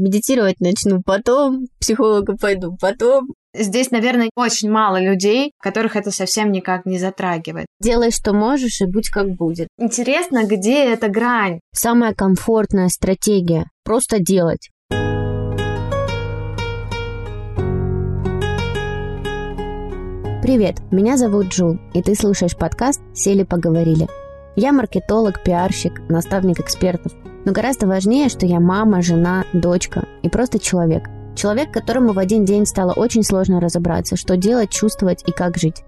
Медитировать начну потом, к психологу пойду потом. Здесь, наверное, очень мало людей, которых это совсем никак не затрагивает. Делай, что можешь, и будь как будет. Интересно, где эта грань? Самая комфортная стратегия – просто делать. Привет, меня зовут Джул, и ты слушаешь подкаст «Сели поговорили». Я маркетолог, пиарщик, наставник экспертов. Но гораздо важнее, что я мама, жена, дочка и просто человек. Человек, которому в один день стало очень сложно разобраться, что делать, чувствовать и как жить.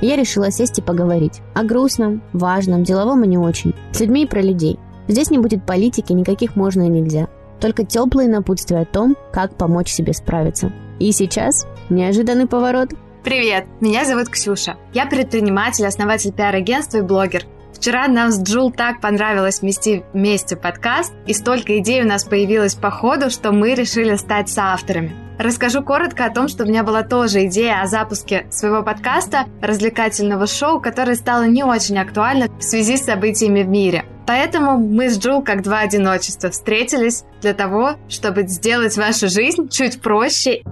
Я решила сесть и поговорить. О грустном, важном, деловом и не очень. С людьми и про людей. Здесь не будет политики, никаких можно и нельзя. Только теплые напутствия о том, как помочь себе справиться. И сейчас неожиданный поворот. Привет, меня зовут Ксюша. Я предприниматель, основатель пиар-агентства и блогер. Вчера нам с Джул так понравилось вместе вместе подкаст, и столько идей у нас появилось по ходу, что мы решили стать соавторами. Расскажу коротко о том, что у меня была тоже идея о запуске своего подкаста, развлекательного шоу, которое стало не очень актуально в связи с событиями в мире. Поэтому мы с Джул как два одиночества встретились для того, чтобы сделать вашу жизнь чуть проще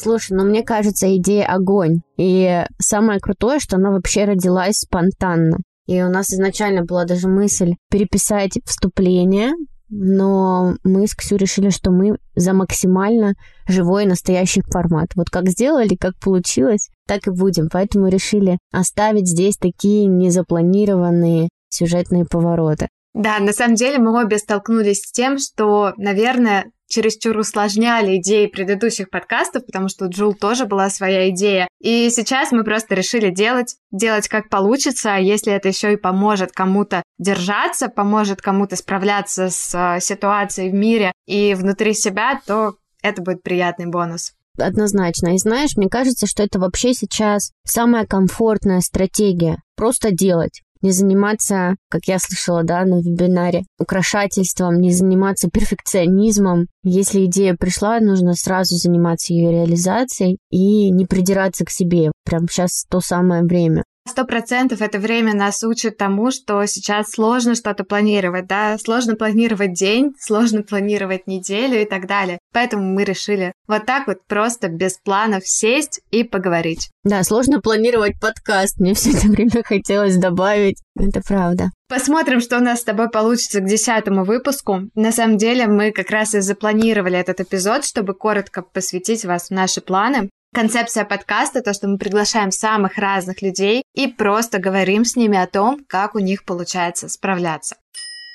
Слушай, ну мне кажется, идея огонь. И самое крутое, что она вообще родилась спонтанно. И у нас изначально была даже мысль переписать вступление, но мы с Ксю решили, что мы за максимально живой настоящий формат. Вот как сделали, как получилось, так и будем. Поэтому решили оставить здесь такие незапланированные сюжетные повороты. Да, на самом деле мы обе столкнулись с тем, что, наверное, чересчур усложняли идеи предыдущих подкастов, потому что у Джул тоже была своя идея. И сейчас мы просто решили делать, делать как получится, а если это еще и поможет кому-то держаться, поможет кому-то справляться с э, ситуацией в мире и внутри себя, то это будет приятный бонус. Однозначно. И знаешь, мне кажется, что это вообще сейчас самая комфортная стратегия. Просто делать не заниматься, как я слышала, да, на вебинаре, украшательством, не заниматься перфекционизмом. Если идея пришла, нужно сразу заниматься ее реализацией и не придираться к себе. Прям сейчас то самое время. Сто процентов это время нас учит тому, что сейчас сложно что-то планировать, да, сложно планировать день, сложно планировать неделю и так далее. Поэтому мы решили вот так вот просто без планов сесть и поговорить. Да, сложно планировать подкаст, мне все это время хотелось добавить, это правда. Посмотрим, что у нас с тобой получится к десятому выпуску. На самом деле мы как раз и запланировали этот эпизод, чтобы коротко посвятить вас в наши планы. Концепция подкаста — то, что мы приглашаем самых разных людей и просто говорим с ними о том, как у них получается справляться.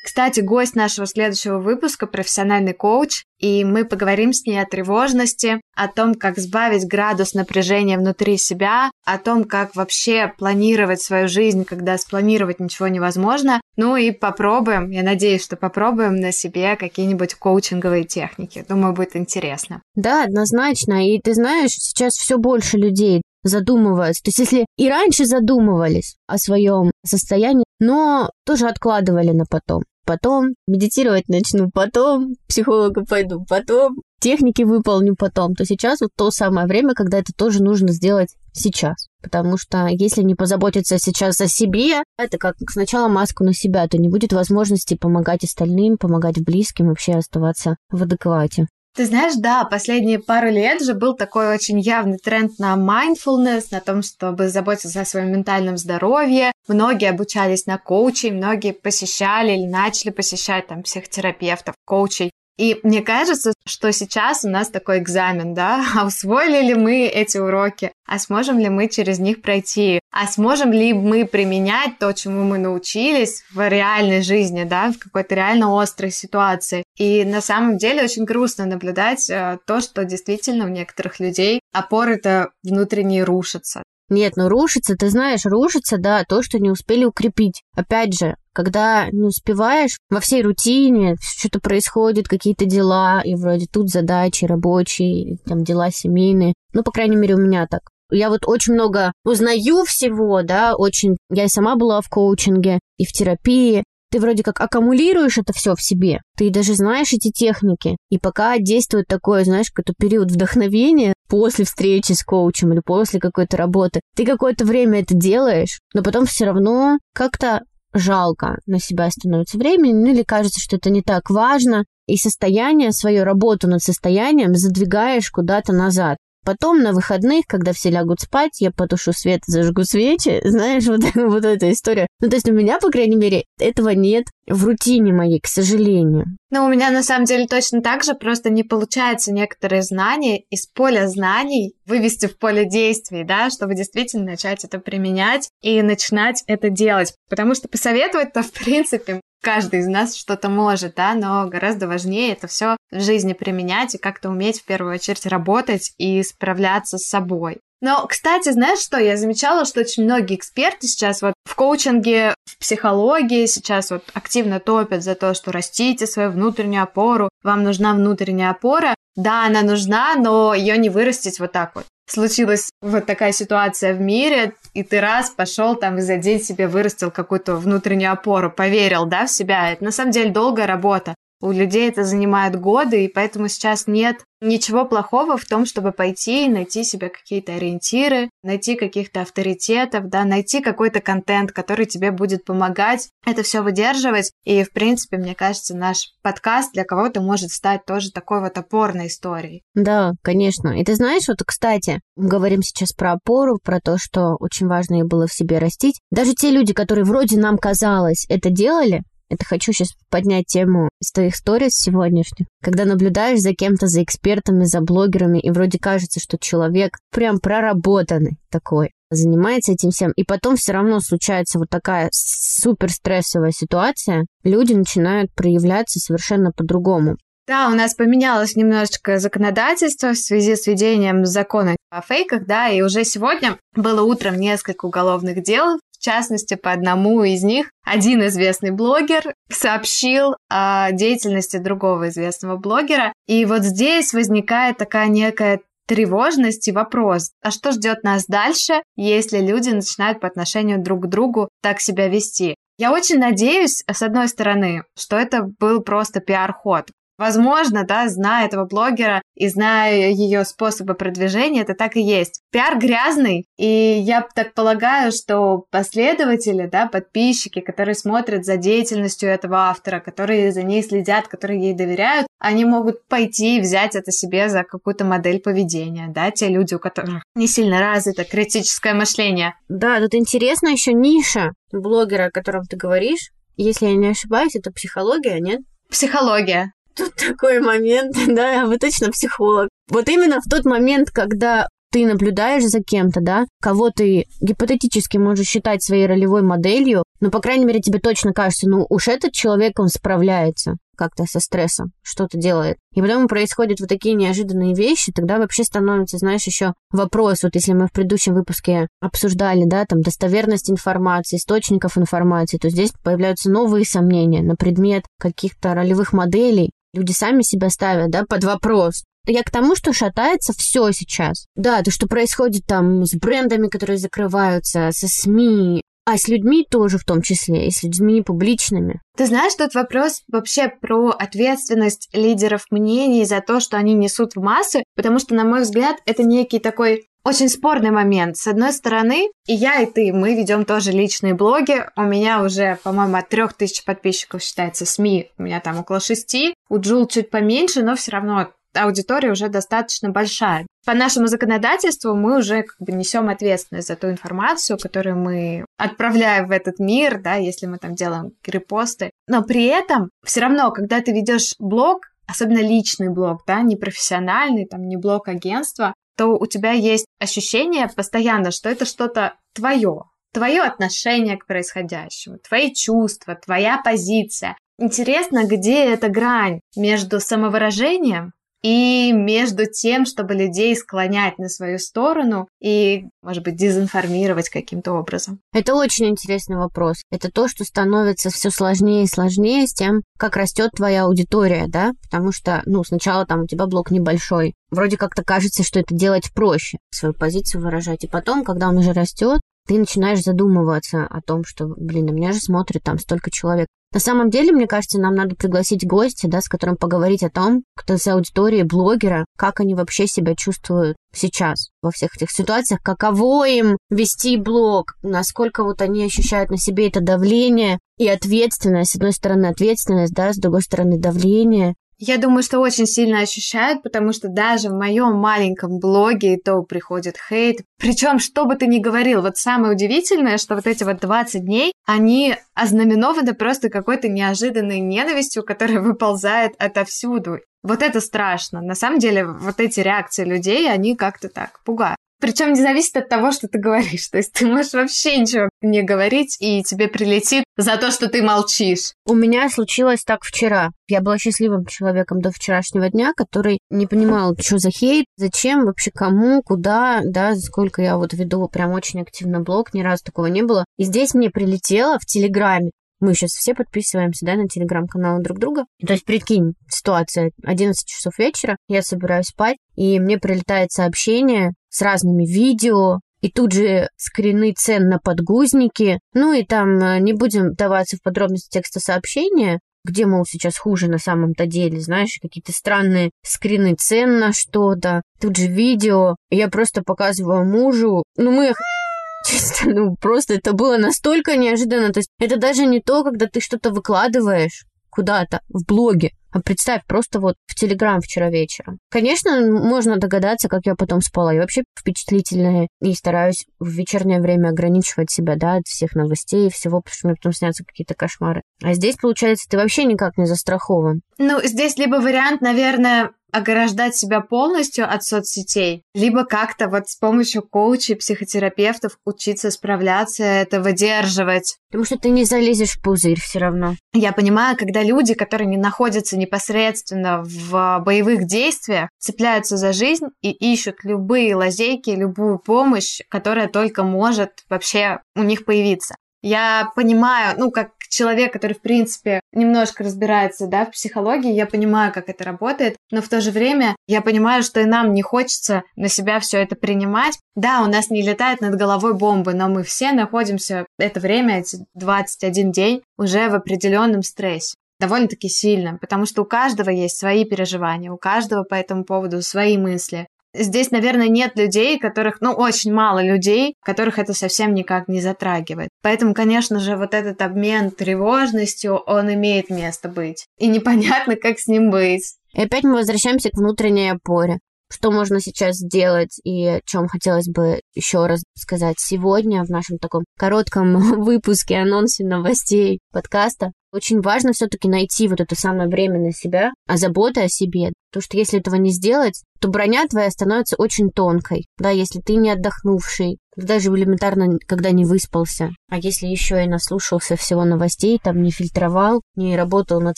Кстати, гость нашего следующего выпуска – профессиональный коуч, и мы поговорим с ней о тревожности, о том, как сбавить градус напряжения внутри себя, о том, как вообще планировать свою жизнь, когда спланировать ничего невозможно. Ну и попробуем, я надеюсь, что попробуем на себе какие-нибудь коучинговые техники. Думаю, будет интересно. Да, однозначно. И ты знаешь, сейчас все больше людей задумываются. То есть если и раньше задумывались о своем состоянии, но тоже откладывали на потом потом, медитировать начну потом, к психологу пойду потом, техники выполню потом, то сейчас вот то самое время, когда это тоже нужно сделать сейчас. Потому что если не позаботиться сейчас о себе, это как сначала маску на себя, то не будет возможности помогать остальным, помогать близким, вообще оставаться в адеквате. Ты знаешь, да, последние пару лет же был такой очень явный тренд на mindfulness, на том, чтобы заботиться о своем ментальном здоровье. Многие обучались на коучей, многие посещали или начали посещать там психотерапевтов, коучей. И мне кажется, что сейчас у нас такой экзамен, да, а усвоили ли мы эти уроки, а сможем ли мы через них пройти, а сможем ли мы применять то, чему мы научились в реальной жизни, да, в какой-то реально острой ситуации. И на самом деле очень грустно наблюдать э, то, что действительно у некоторых людей опоры-то внутренние рушатся. Нет, ну рушится, ты знаешь, рушится, да, то, что не успели укрепить. Опять же, когда не успеваешь во всей рутине, что-то происходит, какие-то дела, и вроде тут задачи рабочие, там дела семейные. Ну, по крайней мере, у меня так. Я вот очень много узнаю всего, да, очень... Я и сама была в коучинге и в терапии, ты вроде как аккумулируешь это все в себе, ты даже знаешь эти техники, и пока действует такое, знаешь, какой-то период вдохновения после встречи с коучем или после какой-то работы, ты какое-то время это делаешь, но потом все равно как-то жалко на себя становится времени, ну или кажется, что это не так важно, и состояние, свою работу над состоянием задвигаешь куда-то назад. Потом на выходных, когда все лягут спать, я потушу свет, зажгу свечи. Знаешь, вот, вот эта история. Ну, то есть у меня, по крайней мере, этого нет в рутине моей, к сожалению. Ну, у меня на самом деле точно так же, просто не получается некоторые знания из поля знаний вывести в поле действий, да, чтобы действительно начать это применять и начинать это делать. Потому что посоветовать-то, в принципе, каждый из нас что-то может, да, но гораздо важнее это все в жизни применять и как-то уметь в первую очередь работать и справляться с собой. Но, кстати, знаешь что, я замечала, что очень многие эксперты сейчас вот в коучинге, в психологии сейчас вот активно топят за то, что растите свою внутреннюю опору, вам нужна внутренняя опора. Да, она нужна, но ее не вырастить вот так вот случилась вот такая ситуация в мире, и ты раз пошел там и за день себе вырастил какую-то внутреннюю опору, поверил, да, в себя. Это на самом деле долгая работа. У людей это занимает годы, и поэтому сейчас нет ничего плохого в том, чтобы пойти и найти себе какие-то ориентиры, найти каких-то авторитетов, да, найти какой-то контент, который тебе будет помогать это все выдерживать. И, в принципе, мне кажется, наш подкаст для кого-то может стать тоже такой вот опорной историей. Да, конечно. И ты знаешь, вот, кстати, мы говорим сейчас про опору, про то, что очень важно ей было в себе растить. Даже те люди, которые вроде нам казалось это делали, это хочу сейчас поднять тему из твоих сторис сегодняшних. Когда наблюдаешь за кем-то, за экспертами, за блогерами, и вроде кажется, что человек прям проработанный такой, занимается этим всем, и потом все равно случается вот такая супер стрессовая ситуация, люди начинают проявляться совершенно по-другому. Да, у нас поменялось немножечко законодательство в связи с введением закона о фейках, да, и уже сегодня было утром несколько уголовных дел частности, по одному из них один известный блогер сообщил о деятельности другого известного блогера. И вот здесь возникает такая некая тревожность и вопрос, а что ждет нас дальше, если люди начинают по отношению друг к другу так себя вести? Я очень надеюсь, с одной стороны, что это был просто пиар-ход. Возможно, да, зная этого блогера и зная ее способы продвижения, это так и есть. Пиар грязный, и я так полагаю, что последователи, да, подписчики, которые смотрят за деятельностью этого автора, которые за ней следят, которые ей доверяют, они могут пойти и взять это себе за какую-то модель поведения, да, те люди, у которых не сильно развито критическое мышление. Да, тут интересно еще ниша блогера, о котором ты говоришь. Если я не ошибаюсь, это психология, нет? Психология, Тут такой момент, да, вы точно психолог. Вот именно в тот момент, когда ты наблюдаешь за кем-то, да, кого ты гипотетически можешь считать своей ролевой моделью, но, по крайней мере, тебе точно кажется, ну, уж этот человек, он справляется как-то со стрессом, что-то делает. И потом происходят вот такие неожиданные вещи, тогда вообще становится, знаешь, еще вопрос, вот если мы в предыдущем выпуске обсуждали, да, там, достоверность информации, источников информации, то здесь появляются новые сомнения на предмет каких-то ролевых моделей, люди сами себя ставят, да, под вопрос. Я к тому, что шатается все сейчас. Да, то, что происходит там с брендами, которые закрываются, со СМИ, а с людьми тоже в том числе, и с людьми публичными. Ты знаешь, тут вопрос вообще про ответственность лидеров мнений за то, что они несут в массы, потому что, на мой взгляд, это некий такой очень спорный момент. С одной стороны, и я, и ты, мы ведем тоже личные блоги. У меня уже, по-моему, от трех тысяч подписчиков считается СМИ. У меня там около шести. У Джул чуть поменьше, но все равно аудитория уже достаточно большая. По нашему законодательству мы уже как бы несем ответственность за ту информацию, которую мы отправляем в этот мир, да, если мы там делаем репосты. Но при этом все равно, когда ты ведешь блог, особенно личный блог, да, не профессиональный, там, не блог агентства, то у тебя есть ощущение постоянно, что это что-то твое, твое отношение к происходящему, твои чувства, твоя позиция. Интересно, где эта грань между самовыражением и между тем, чтобы людей склонять на свою сторону и, может быть, дезинформировать каким-то образом? Это очень интересный вопрос. Это то, что становится все сложнее и сложнее с тем, как растет твоя аудитория, да? Потому что, ну, сначала там у тебя блок небольшой. Вроде как-то кажется, что это делать проще, свою позицию выражать. И потом, когда он уже растет, ты начинаешь задумываться о том, что, блин, на меня же смотрит там столько человек. На самом деле, мне кажется, нам надо пригласить гостя, да, с которым поговорить о том, кто из аудитории блогера, как они вообще себя чувствуют сейчас во всех этих ситуациях, каково им вести блог, насколько вот они ощущают на себе это давление и ответственность, с одной стороны ответственность, да, с другой стороны давление, я думаю, что очень сильно ощущают, потому что даже в моем маленьком блоге и то приходит хейт. Причем, что бы ты ни говорил, вот самое удивительное, что вот эти вот 20 дней, они ознаменованы просто какой-то неожиданной ненавистью, которая выползает отовсюду. Вот это страшно. На самом деле, вот эти реакции людей, они как-то так пугают. Причем не зависит от того, что ты говоришь. То есть ты можешь вообще ничего не говорить, и тебе прилетит за то, что ты молчишь. У меня случилось так вчера. Я была счастливым человеком до вчерашнего дня, который не понимал, что за хейт, зачем, вообще кому, куда, да, сколько я вот веду прям очень активно блог, ни разу такого не было. И здесь мне прилетело в Телеграме. Мы сейчас все подписываемся, да, на телеграм-каналы друг друга. То есть, прикинь, ситуация, 11 часов вечера, я собираюсь спать, и мне прилетает сообщение с разными видео, и тут же скрины цен на подгузники. Ну и там э, не будем даваться в подробности текста сообщения, где, мол, сейчас хуже на самом-то деле, знаешь, какие-то странные скрины цен на что-то, тут же видео. Я просто показываю мужу, ну мы чисто, ну просто это было настолько неожиданно, то есть это даже не то, когда ты что-то выкладываешь куда-то в блоге, представь, просто вот в Телеграм вчера вечером. Конечно, можно догадаться, как я потом спала. Я вообще впечатлительная и стараюсь в вечернее время ограничивать себя, да, от всех новостей и всего, потому что мне потом снятся какие-то кошмары. А здесь, получается, ты вообще никак не застрахован. Ну, здесь либо вариант, наверное, ограждать себя полностью от соцсетей, либо как-то вот с помощью коучей, психотерапевтов учиться справляться, это выдерживать. Потому что ты не залезешь в пузырь все равно. Я понимаю, когда люди, которые не находятся непосредственно в боевых действиях, цепляются за жизнь и ищут любые лазейки, любую помощь, которая только может вообще у них появиться. Я понимаю, ну, как человек, который, в принципе, немножко разбирается, да, в психологии, я понимаю, как это работает, но в то же время я понимаю, что и нам не хочется на себя все это принимать. Да, у нас не летает над головой бомбы, но мы все находимся это время, эти 21 день, уже в определенном стрессе довольно-таки сильно, потому что у каждого есть свои переживания, у каждого по этому поводу свои мысли. Здесь, наверное, нет людей, которых, ну, очень мало людей, которых это совсем никак не затрагивает. Поэтому, конечно же, вот этот обмен тревожностью, он имеет место быть. И непонятно, как с ним быть. И опять мы возвращаемся к внутренней опоре. Что можно сейчас сделать и о чем хотелось бы еще раз сказать сегодня в нашем таком коротком выпуске анонсе новостей подкаста. Очень важно все-таки найти вот это самое время на себя, а забота о себе. Потому что если этого не сделать, то броня твоя становится очень тонкой. Да, если ты не отдохнувший, даже элементарно, когда не выспался. А если еще и наслушался всего новостей, там не фильтровал, не работал над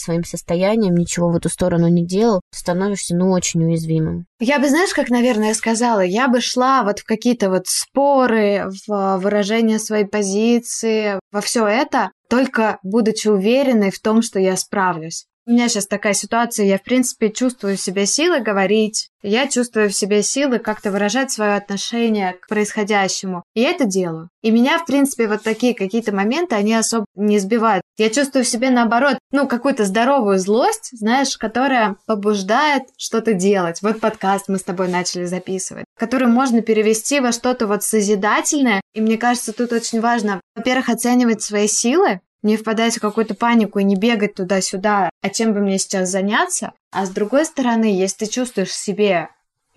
своим состоянием, ничего в эту сторону не делал, становишься, ну, очень уязвимым. Я бы, знаешь, как, наверное, сказала, я бы шла вот в какие-то вот споры, в выражение своей позиции, во все это, только будучи уверенной в том, что я справлюсь. У меня сейчас такая ситуация, я, в принципе, чувствую в себе силы говорить, я чувствую в себе силы как-то выражать свое отношение к происходящему. И я это делаю. И меня, в принципе, вот такие какие-то моменты, они особо не сбивают. Я чувствую в себе, наоборот, ну, какую-то здоровую злость, знаешь, которая побуждает что-то делать. Вот подкаст мы с тобой начали записывать, который можно перевести во что-то вот созидательное. И мне кажется, тут очень важно, во-первых, оценивать свои силы, не впадать в какую-то панику и не бегать туда-сюда, а чем бы мне сейчас заняться. А с другой стороны, если ты чувствуешь в себе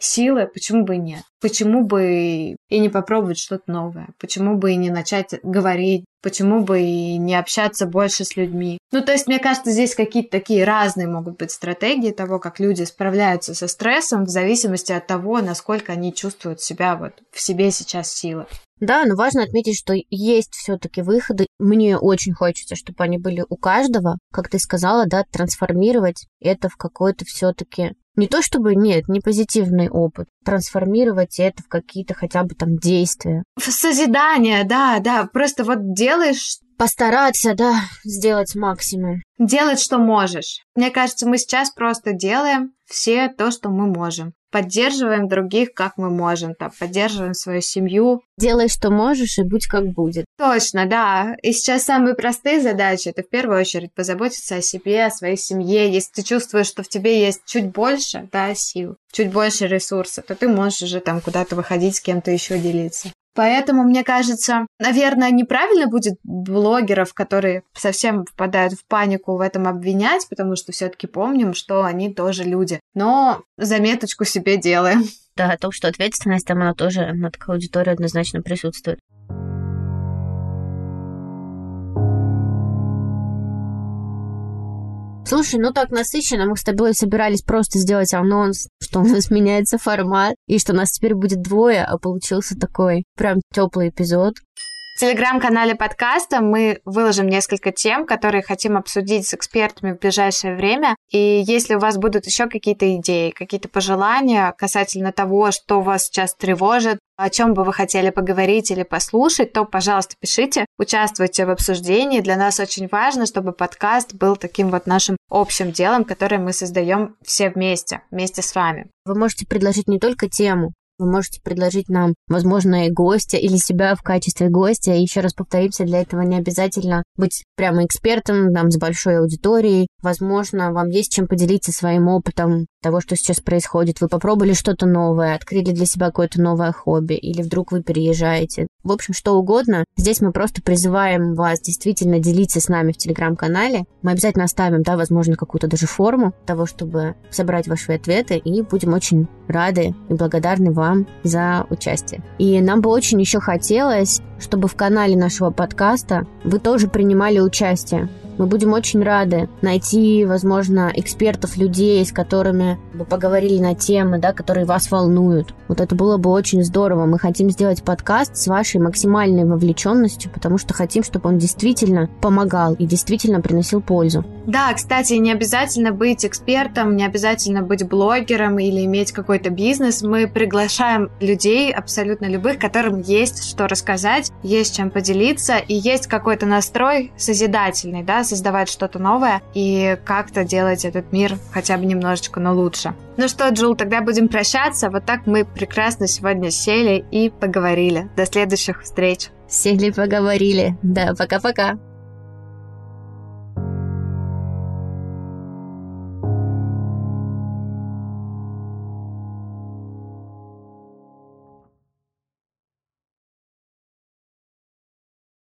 силы, почему бы и нет? Почему бы и не попробовать что-то новое? Почему бы и не начать говорить? Почему бы и не общаться больше с людьми? Ну, то есть, мне кажется, здесь какие-то такие разные могут быть стратегии того, как люди справляются со стрессом в зависимости от того, насколько они чувствуют себя вот в себе сейчас силы. Да, но важно отметить, что есть все-таки выходы. Мне очень хочется, чтобы они были у каждого, как ты сказала, да, трансформировать это в какой-то все-таки не то чтобы, нет, не позитивный опыт, трансформировать это в какие-то хотя бы там действия. В созидание, да, да, просто вот делаешь постараться, да, сделать максимум. Делать, что можешь. Мне кажется, мы сейчас просто делаем все то, что мы можем. Поддерживаем других, как мы можем, там, поддерживаем свою семью. Делай, что можешь, и будь как будет. Точно, да. И сейчас самые простые задачи, это в первую очередь позаботиться о себе, о своей семье. Если ты чувствуешь, что в тебе есть чуть больше, да, сил, чуть больше ресурсов, то ты можешь уже там куда-то выходить, с кем-то еще делиться. Поэтому, мне кажется, наверное, неправильно будет блогеров, которые совсем впадают в панику, в этом обвинять, потому что все-таки помним, что они тоже люди. Но заметочку себе делаем. Да, о том, что ответственность там, она тоже на такой аудитории однозначно присутствует. Слушай, ну так насыщенно. Мы с тобой собирались просто сделать анонс, что у нас меняется формат, и что нас теперь будет двое, а получился такой прям теплый эпизод. В телеграм-канале подкаста мы выложим несколько тем, которые хотим обсудить с экспертами в ближайшее время. И если у вас будут еще какие-то идеи, какие-то пожелания касательно того, что вас сейчас тревожит, о чем бы вы хотели поговорить или послушать, то, пожалуйста, пишите, участвуйте в обсуждении. Для нас очень важно, чтобы подкаст был таким вот нашим общим делом, которое мы создаем все вместе, вместе с вами. Вы можете предложить не только тему, вы можете предложить нам, возможно, и гостя или себя в качестве гостя. Еще раз повторимся, для этого не обязательно быть прямо экспертом, там, с большой аудиторией. Возможно, вам есть чем поделиться своим опытом того, что сейчас происходит. Вы попробовали что-то новое, открыли для себя какое-то новое хобби, или вдруг вы переезжаете. В общем, что угодно. Здесь мы просто призываем вас действительно делиться с нами в Телеграм-канале. Мы обязательно оставим, да, возможно, какую-то даже форму того, чтобы собрать ваши ответы, и будем очень рады и благодарны вам за участие. И нам бы очень еще хотелось, чтобы в канале нашего подкаста вы тоже принимали участие. Мы будем очень рады найти, возможно, экспертов, людей, с которыми бы поговорили на темы, да, которые вас волнуют. Вот это было бы очень здорово. Мы хотим сделать подкаст с вашей максимальной вовлеченностью, потому что хотим, чтобы он действительно помогал и действительно приносил пользу. Да, кстати, не обязательно быть экспертом, не обязательно быть блогером или иметь какой-то бизнес. Мы приглашаем людей, абсолютно любых, которым есть что рассказать, есть чем поделиться и есть какой-то настрой созидательный, да, создавать что-то новое и как-то делать этот мир хотя бы немножечко, но лучше. Ну что, Джул, тогда будем прощаться. Вот так мы прекрасно сегодня сели и поговорили. До следующих встреч. Сели, поговорили. Да, пока-пока.